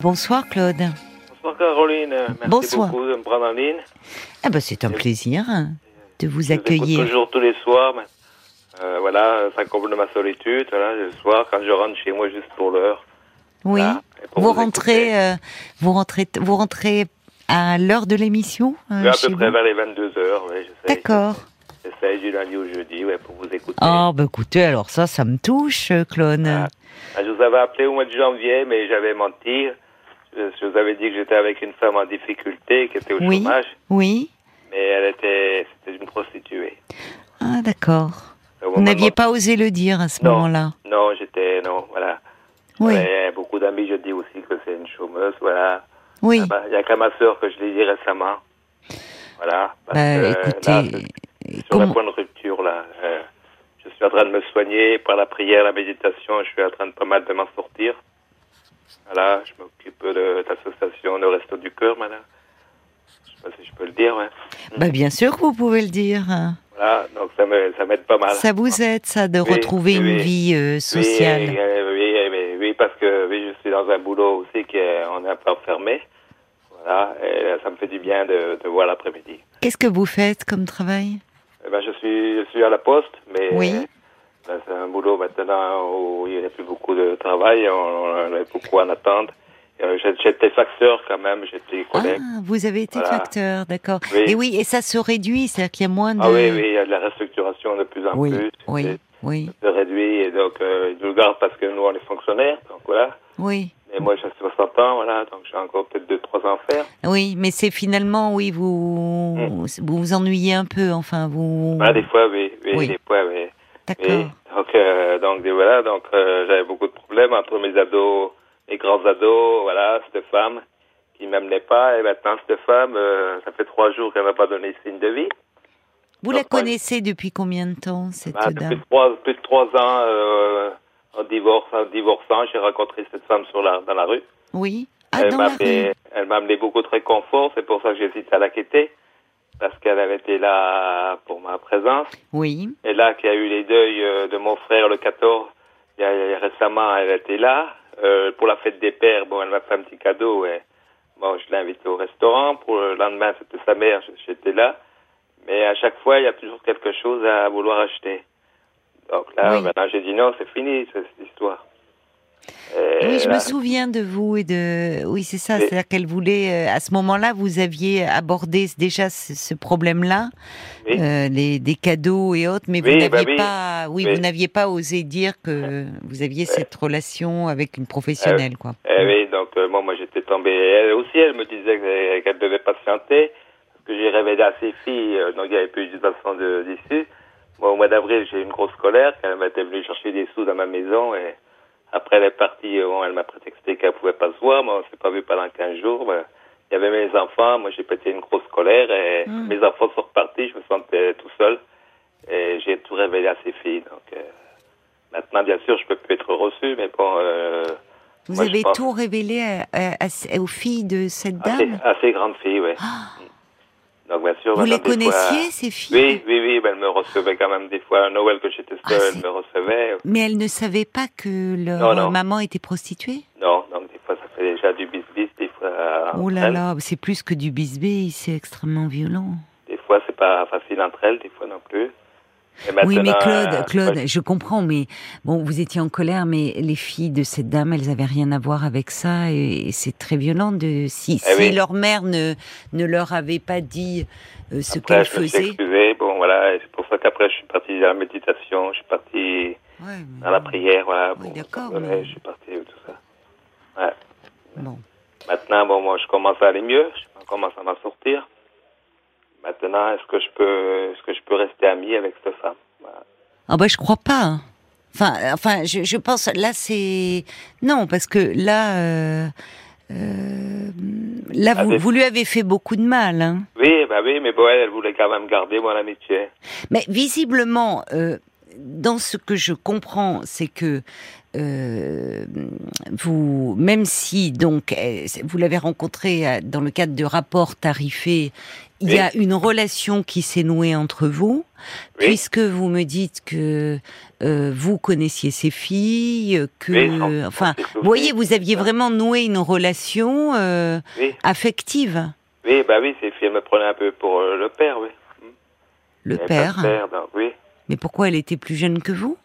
Bonsoir Claude. Bonsoir Caroline, merci Bonsoir. beaucoup de me prendre en ligne. Ah bah c'est un plaisir hein, de vous Je accueillir. toujours tous les soirs. mais, euh, voilà, ça comble ma solitude. Voilà, le soir, quand je rentre chez moi juste pour l'heure. Oui. Voilà, et pour Vous vous rentrez, euh, vous rentrez, vous rentrez à l'heure de l'émission euh, à peu près vous vers les 22 heures. Ouais. D'accord. J'essaye du lundi au jeudi ouais, pour vous écouter. Oh bah écoutez, alors ça, ça me touche, Claude. Ah. Ah, Je vous avais appelé au mois de janvier, mais j'avais menti. Je, je vous avais dit que j'étais avec une femme en difficulté qui était au Oui. chômage, Oui. mais elle était, c'était une prostituée. Ah d'accord. Au Vous n'aviez pas osé le dire à ce moment-là. Non, j'étais, non, voilà. Oui. Ouais, beaucoup d'amis, je dis aussi que c'est une chômeuse, voilà. Oui. Ah bah, Il y a qu'à ma sœur que je l'ai dit récemment. Voilà. Parce Bah, que, là, écoutez, c'est sur le point de rupture, là. Euh, je suis en train de me soigner par la prière, la méditation. Je suis en train de pas mal de m'en sortir. Voilà, je m'occupe de l'association Le Resto du Cœur, madame. Je sais pas si je peux le dire, ouais. bah bien sûr que vous pouvez le dire. Voilà, donc ça m'aide pas mal. Ça vous aide, ça, de Oui, retrouver oui, une oui. vie euh, sociale. oui, oui, oui, parce que oui, je suis dans un boulot aussi qui est, on est un peu enfermé. Voilà, et ça me fait du bien de, de voir l'après-midi. Qu'est-ce que vous faites comme travail? Eh ben, je suis, je suis à la poste, mais Oui. C'est un boulot maintenant où il n'y a plus beaucoup de travail, on, on a beaucoup à en attendre. Euh, J'étais facteur quand même, j'étais collègue. Ah, vous avez été Voilà. facteur, d'accord. Oui. Et oui, et ça se réduit, c'est-à-dire qu'il y a moins de... Ah, oui, oui, il y a de la restructuration de plus en oui, plus. oui, C'est- oui, C'est réduit, et donc euh, ils nous gardent parce que nous on est fonctionnaires, donc voilà. oui. Et moi j'ai 60 ans, voilà, donc j'ai encore peut-être 2-3 ans à faire. Oui, mais c'est finalement, oui, vous, Mm. vous vous ennuyez un peu, enfin, vous... Ah, des fois, oui, oui, Oui. des fois, oui. D'accord. Donc, euh, donc voilà, donc euh, j'avais beaucoup de problèmes entre mes ados, mes grands ados, voilà, cette femme qui m'amenait pas, et maintenant cette femme, euh, ça fait trois jours qu'elle m'a pas donné signe de vie. Vous la moi, connaissez depuis combien de temps, cette Bah, depuis dame trois, plus de trois ans, euh, en divorce, en divorçant, j'ai rencontré cette femme sur la, dans la rue. Oui. Ah, elle m'a amené, rue. elle m'a amené beaucoup de réconfort, c'est pour ça que j'ai hésité à la quitter, parce qu'elle avait été là pour ma présence. Oui, Et là, qu'il y a eu les deuils euh, de mon frère le 14, il y a, récemment, elle était là. Euh, pour la fête des pères, bon, elle m'a fait un petit cadeau. Et, bon, je l'ai invitée au restaurant. Pour le lendemain, c'était sa mère, j'étais là. Mais à chaque fois, il y a toujours quelque chose à vouloir acheter. Donc là, Oui. maintenant, j'ai dit non, c'est fini, ce- cette histoire. Et oui, je là, me souviens de vous et de... Oui, c'est ça, c'est-à-dire qu'elle voulait... euh, À ce moment-là, vous aviez abordé déjà ce, ce problème-là, Oui. euh, les, des cadeaux et autres, mais vous n'aviez bah oui. pas... Oui, vous n'aviez pas osé dire que vous aviez cette relation avec une professionnelle, quoi. Eh oui, donc euh, moi, moi j'étais tombé. Elle aussi, elle me disait que- qu'elle devait patienter, que j'ai révélé à ses filles, euh, donc il n'y avait plus façon de- d'issue. Moi, au mois d'avril, j'ai eu une grosse colère, elle était venue chercher des sous dans ma maison, et après elle est partie, euh, bon, elle m'a prétexté qu'elle pouvait pas se voir, moi on s'est pas vu pendant 15 jours. ben, il y avait mes enfants, moi j'ai pété une grosse colère, et Mm. mes enfants sont repartis, je me sentais tout seul, et j'ai tout révélé à ses filles, donc... euh, Maintenant, bien sûr, je peux plus être reçu, mais bon, euh, Vous moi, avez pense- tout révélé à- à- à- aux filles de cette dame? assez grande fille, oui. Donc, bien sûr, Vous les connaissiez, fois- ces filles? Oui, oui, oui, ben, elle me recevait quand même des fois à Noël que j'étais Ah, seul, c'est- elle me recevait. Mais elles ne savaient pas que leur Non, non. maman était prostituée? Non, donc des fois, ça fait déjà du bis-bis, des fois. Oh là là, c'est plus que du bisbé, c'est extrêmement violent. Des fois, c'est pas facile entre elles, des fois non plus. Oui, mais Claude, euh, Claude, je comprends, mais bon, vous étiez en colère, mais les filles de cette dame, elles avaient rien à voir avec ça, et, c'est très violent de si, Eh si oui. leur mère ne ne leur avait pas dit euh, ce qu'elle je faisait. excusé, bon, voilà, c'est pour ça qu'après, je suis parti dans la méditation, je suis parti Ouais, dans la prière, voilà. Oui, bon, d'accord, mais- Je suis parti, tout ça. Ouais. bon. Maintenant, bon, moi, je commence à aller mieux. Je commence à m'en sortir. Maintenant, est-ce que je peux, est-ce que je peux rester ami avec cette femme? Voilà. Ah bah je crois pas. hein. Enfin, enfin, je, je pense là c'est non parce que là, euh, euh, là vous, vous lui avez fait beaucoup de mal. Hein. Oui, bah oui, mais bon, elle, elle voulait quand même garder mon amitié. Mais visiblement, euh, dans ce que je comprends, c'est que euh, vous, même si donc euh, vous l'avez rencontré euh, dans le cadre de rapports tarifés il y a une relation qui s'est nouée entre vous, Oui. puisque vous me dites que euh, vous connaissiez ses filles, que, Oui, j'en- enfin, vous voyez, vous aviez vraiment noué une relation euh, affective. oui, bah oui, ces filles me prenaient un peu pour euh, le père, oui. Le père. père, donc, oui. Mais pourquoi elle était plus jeune que vous?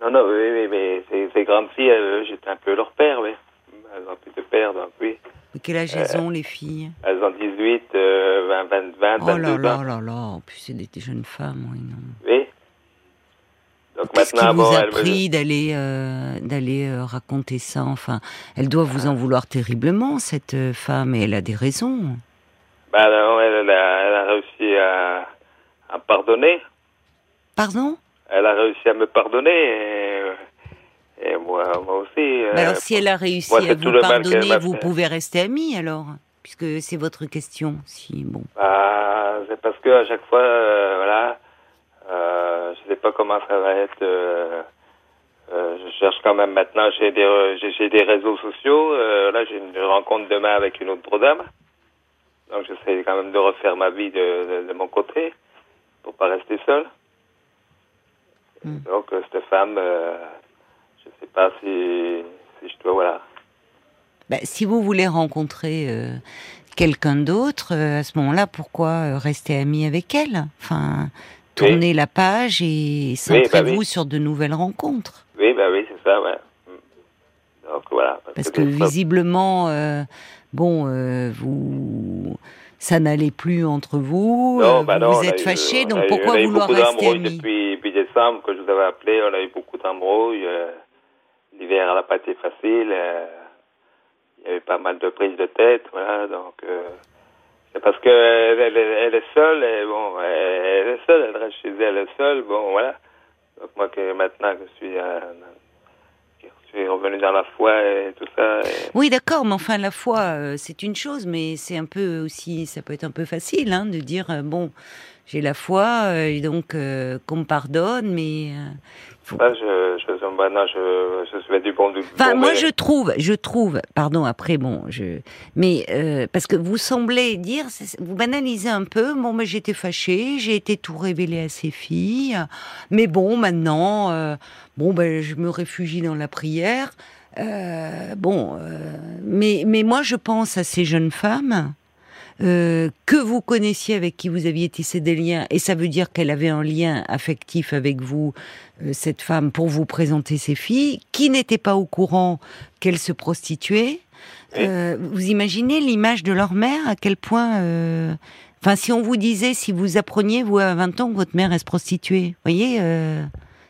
Non, non, oui, oui, mais ces, grandes filles, j'étais un peu leur père, oui. Elles ont plus de père, donc oui. De quel âge elles ont, les filles? Elles ont 18, euh, 20, 20, 20, Oh 22 là là ans. là là, en plus c'est des, des jeunes femmes, oui, non. Oui. Donc Qu'est-ce qui maintenant, vous bon, a elle me- pris d'aller euh, d'aller euh, raconter ça? Enfin, elle doit vous en vouloir terriblement, cette euh, femme, et elle a des raisons. Bah non, elle, elle a, elle a réussi à, à pardonner. Pardon? Elle a réussi à me pardonner. Et, et moi, moi aussi. euh, Bah Alors, si elle a réussi moi, à vous pardonner, vous pouvez rester amis alors, puisque c'est votre question. Si bon, bah, c'est parce que à chaque fois, euh, voilà, euh, je sais pas comment ça va être. euh, je cherche quand même maintenant. J'ai des, j'ai, des réseaux sociaux. là, j'ai une rencontre demain avec une autre dame. Donc, j'essaie quand même de refaire ma vie de, de, de mon côté pour pas rester seul. Hmm. Donc, cette femme, je sais pas si, si je dois, voilà. Bah, si vous voulez rencontrer euh, quelqu'un d'autre, euh, à ce moment-là, pourquoi euh, rester ami avec elle? Enfin, tournez la page et centrez-vous oui. sur de nouvelles rencontres. Oui, bah oui, c'est ça, ouais. Donc, voilà. Parce que visiblement, euh, bon, euh, vous, ça n'allait plus entre vous. Non, euh, bah vous non, vous on a êtes on donc pourquoi vouloir rester amis? depuis, depuis décembre, que je vous avais appelé, on a eu beaucoup d'embrouilles. L'hiver, elle n'a pas été facile. euh, il y avait pas mal de prises de tête, voilà. Donc, euh, c'est parce que elle, est seule, bon, elle, est seule, elle reste chez elle, est seule, bon, voilà. Donc, moi, que maintenant que je suis, euh, suis revenu dans la foi et tout ça. Oui, d'accord, mais enfin, la foi, c'est une chose, mais c'est un peu aussi, ça peut être un peu facile, hein, de dire, bon, j'ai la foi, euh, et donc euh, qu'on me pardonne, mais... euh, ça, je, je, maintenant, je, je suis du bon du Enfin, moi, je trouve, je trouve, pardon, après, bon, je, mais euh, parce que vous semblez dire, vous banalisez un peu. Bon, mais j'étais fâchée, j'ai été tout révélé à ses filles, mais bon, maintenant, euh, bon, ben, je me réfugie dans la prière. Euh, bon, euh, mais mais moi, je pense à ces jeunes femmes. Euh, que vous connaissiez, avec qui vous aviez tissé des liens, et ça veut dire qu'elle avait un lien affectif avec vous, euh, cette femme, pour vous présenter ses filles, qui n'étaient pas au courant qu'elle se prostituait. Euh, vous imaginez l'image de leur mère, à quel point... euh, Enfin, si on vous disait, si vous appreniez, vous, à 20 ans, que votre mère, elle se prostituait, vous voyez, euh,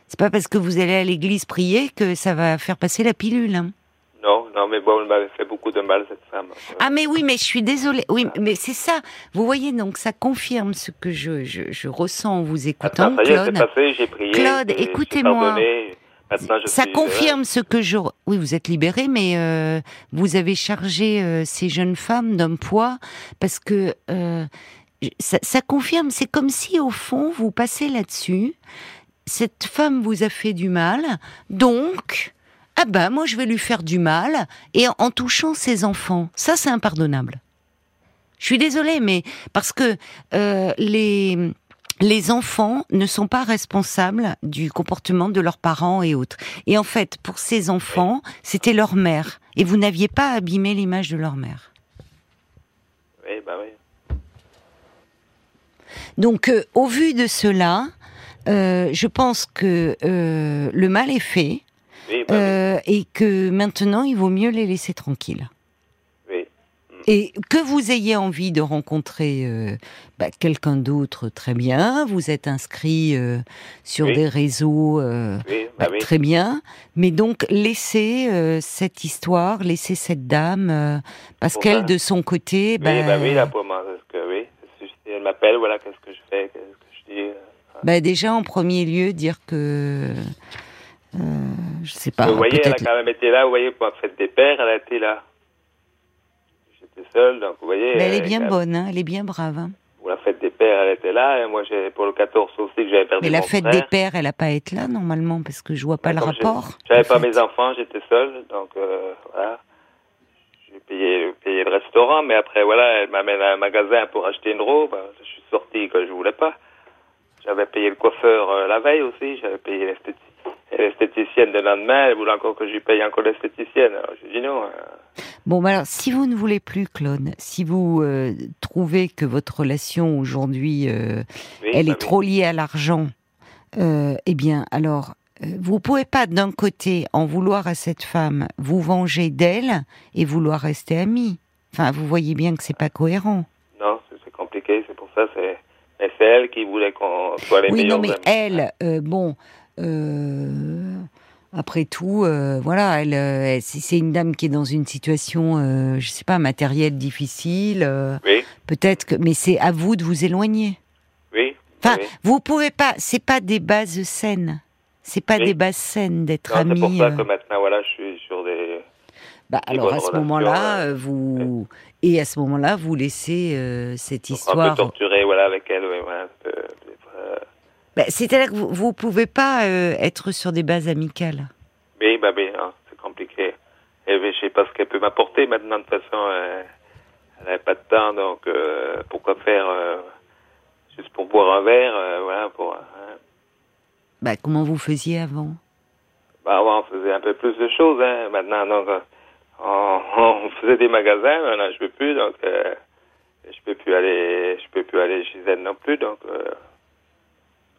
c'est pas parce que vous allez à l'église prier que ça va faire passer la pilule. hein. Non, mais bon, elle m'avait fait beaucoup de mal, cette femme. Ah mais oui, mais je suis désolée. Oui, mais c'est ça. Vous voyez, donc ça confirme ce que je, je, je ressens en vous écoutant, Attends, ça y est, Claude. passé, j'ai prié. Claude, écoutez-moi. Ça suis- confirme ce que je... Oui, vous êtes libéré, mais euh, vous avez chargé euh, ces jeunes femmes d'un poids parce que euh, ça, ça confirme, c'est comme si au fond, vous passez là-dessus, cette femme vous a fait du mal, donc, ah ben, moi je vais lui faire du mal, et en, touchant ses enfants. Ça, c'est impardonnable. Je suis désolée, mais parce que euh, les les enfants ne sont pas responsables du comportement de leurs parents et autres. Et en fait, pour ces enfants, c'était leur mère. Et vous n'aviez pas abîmé l'image de leur mère. Oui, bah oui. Donc, euh, au vu de cela, euh, je pense que euh, le mal est fait Oui, bah euh, et que maintenant, il vaut mieux les laisser tranquilles. oui. Et que vous ayez envie de rencontrer euh, bah, quelqu'un d'autre, très bien. Vous êtes inscrit euh, sur des réseaux, bah très bien. Mais donc, laissez cette histoire, laissez cette dame, parce qu'elle, de son côté, Oui, bah oui, là, pour moi, parce que oui. Si elle m'appelle, voilà, qu'est-ce que je fais, qu'est-ce que je dis. bah, déjà, en premier lieu, dire que... euh, je sais pas, vous voyez, elle a quand même été là, vous voyez, pour la fête des pères, elle a été là. J'étais seul, donc vous voyez. Mais elle est bien bonne, hein, elle est bien brave. hein. Pour la fête des pères, elle était là, et moi, pour le 14 aussi, que j'avais perdu Mais la mon fête frère. des pères, elle a pas être là, normalement, parce que je vois pas le rapport. J'avais pas fait. mes enfants, j'étais seul, donc euh, voilà. J'ai payé, payé le restaurant, mais après, voilà, elle m'amène à un magasin pour acheter une robe. Je suis sorti que je voulais pas. J'avais payé le coiffeur euh, la veille aussi, j'avais payé l'esthéti- l'esthéticienne le lendemain, elle voulait encore que je lui paye encore l'esthéticienne. Alors j'ai dit non. euh, Bon, bah alors, si vous ne voulez plus, Claude, si vous euh, trouvez que votre relation aujourd'hui, euh, oui, elle bah est oui. trop liée à l'argent, euh, eh bien, alors, vous pouvez pas d'un côté en vouloir à cette femme, vous venger d'elle et vouloir rester amis. Enfin, vous voyez bien que c'est pas cohérent. Non, c'est compliqué, c'est pour ça, c'est. Mais c'est elle qui voulait qu'on soit les oui, meilleurs non, mais amis. elle, euh, bon, après tout, euh, voilà, elle, euh, c'est une dame qui est dans une situation, euh, je sais pas, matérielle difficile. euh, Oui, Peut-être que, mais c'est à vous de vous éloigner. oui. Enfin, oui. vous pouvez pas. C'est pas des bases saines. C'est pas Oui. des bases saines d'être Non, c'est pour amis. ça euh. que maintenant, voilà, je suis sur des. Bah, des alors à ce moment-là, euh, euh, vous et à ce moment-là, vous laissez euh, cette Un histoire. peu torturé, voilà, avec elle, oui, voilà, un peu, peut-être, euh, Bah, C'est-à-dire que vous, vous pouvez pas euh, être sur des bases amicales. Oui, bah oui, hein, c'est compliqué. Et je sais pas ce qu'elle peut m'apporter maintenant, de toute façon, euh, elle n'a pas de temps, donc euh, pourquoi faire juste pour boire un verre, voilà, pour... hein. Bah, comment vous faisiez avant? Bah avant, on faisait un peu plus de choses, hein, maintenant, donc, on, on faisait des magasins, maintenant je peux plus, donc je peux plus aller, je peux plus aller chez elle non plus, donc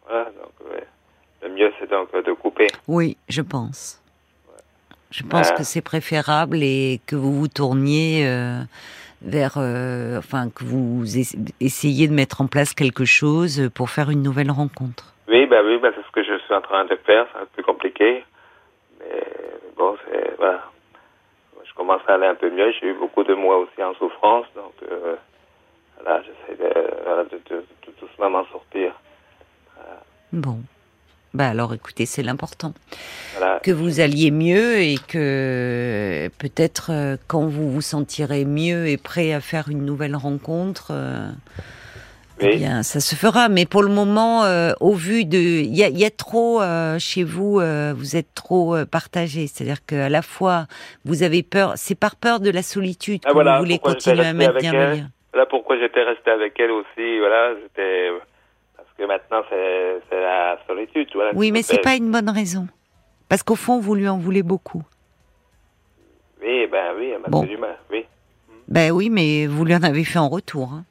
voilà, donc ouais. le mieux c'est donc de couper. Oui, je pense. Je pense Ah. que c'est préférable et que vous vous tourniez euh, vers, euh, enfin, que vous ess- essayiez de mettre en place quelque chose pour faire une nouvelle rencontre. Oui, bah oui, bah c'est ce que je suis en train de faire. C'est un peu compliqué. Mais bon, c'est. Voilà. Je commence à aller un peu mieux. J'ai eu beaucoup de mois aussi en souffrance. Donc, euh, voilà, j'essaie de, de, de, de doucement m'en sortir. Bon. Bah alors écoutez, c'est l'important. Voilà. Que vous alliez mieux et que peut-être euh, quand vous vous sentirez mieux et prêt à faire une nouvelle rencontre, euh, eh bien ça se fera. Mais pour le moment, euh, au vu de... Il y a, il y a trop chez vous, vous êtes trop partagé. C'est-à-dire qu'à la fois, vous avez peur, c'est par peur de la solitude que Ah, voilà, vous voulez continuer à lien. Voilà pourquoi j'étais resté avec elle aussi. Voilà, j'étais. Que maintenant, c'est la solitude. Voilà, Oui, mais c'est pas une bonne raison. Parce qu'au fond, vous lui en voulez beaucoup. Oui, ben oui, elle m'a Bon. fait du mal. Oui. Ben oui, mais vous lui en avez fait en retour. hein.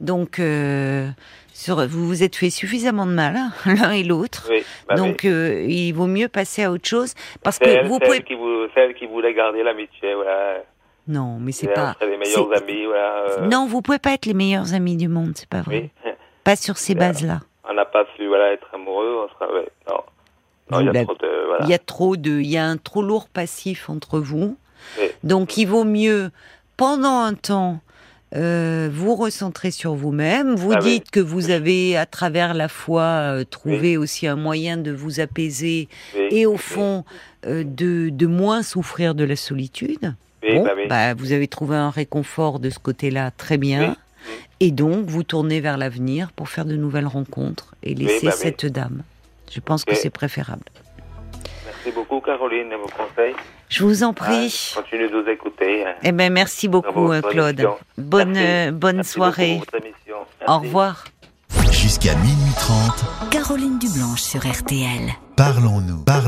Donc, euh, sur, vous vous êtes fait suffisamment de mal, hein, l'un et l'autre. Oui, bah oui. Donc, euh, il vaut mieux passer à autre chose. Parce que elle, vous pouvez. qui vou- c'est elle qui voulait garder l'amitié, voilà. Non, mais c'est pas. Les meilleurs amis, voilà. euh, Non, vous pouvez pas être les meilleurs amis du monde, c'est pas vrai. Oui. Pas sur ces bases-là. On n'a pas su, voilà, être amoureux, on sera, ouais, non. Non, il y a trop de, voilà. Il y a trop de, il y a un trop lourd passif entre vous. Oui. Donc, il vaut mieux, pendant un temps, euh, vous recentrer sur vous-même. Vous Ah oui. dites que vous avez, à travers la foi, euh, trouvé aussi un moyen de vous apaiser et au fond euh, de, de moins souffrir de la solitude. bon, bah bah, vous avez trouvé un réconfort de ce côté-là, très bien. Et donc, vous tournez vers l'avenir pour faire de nouvelles rencontres et laisser bah oui. cette dame. Je pense que c'est préférable. Merci beaucoup, Caroline, de vos conseils. Je vous en prie. Ah, continue de nous écouter. hein. Eh ben, merci beaucoup, euh, Claude. Bonne, Merci. euh, bonne Merci soirée. Au revoir. Jusqu'à minuit 30, Caroline Dublanche sur RTL. parlons-nous. Parlons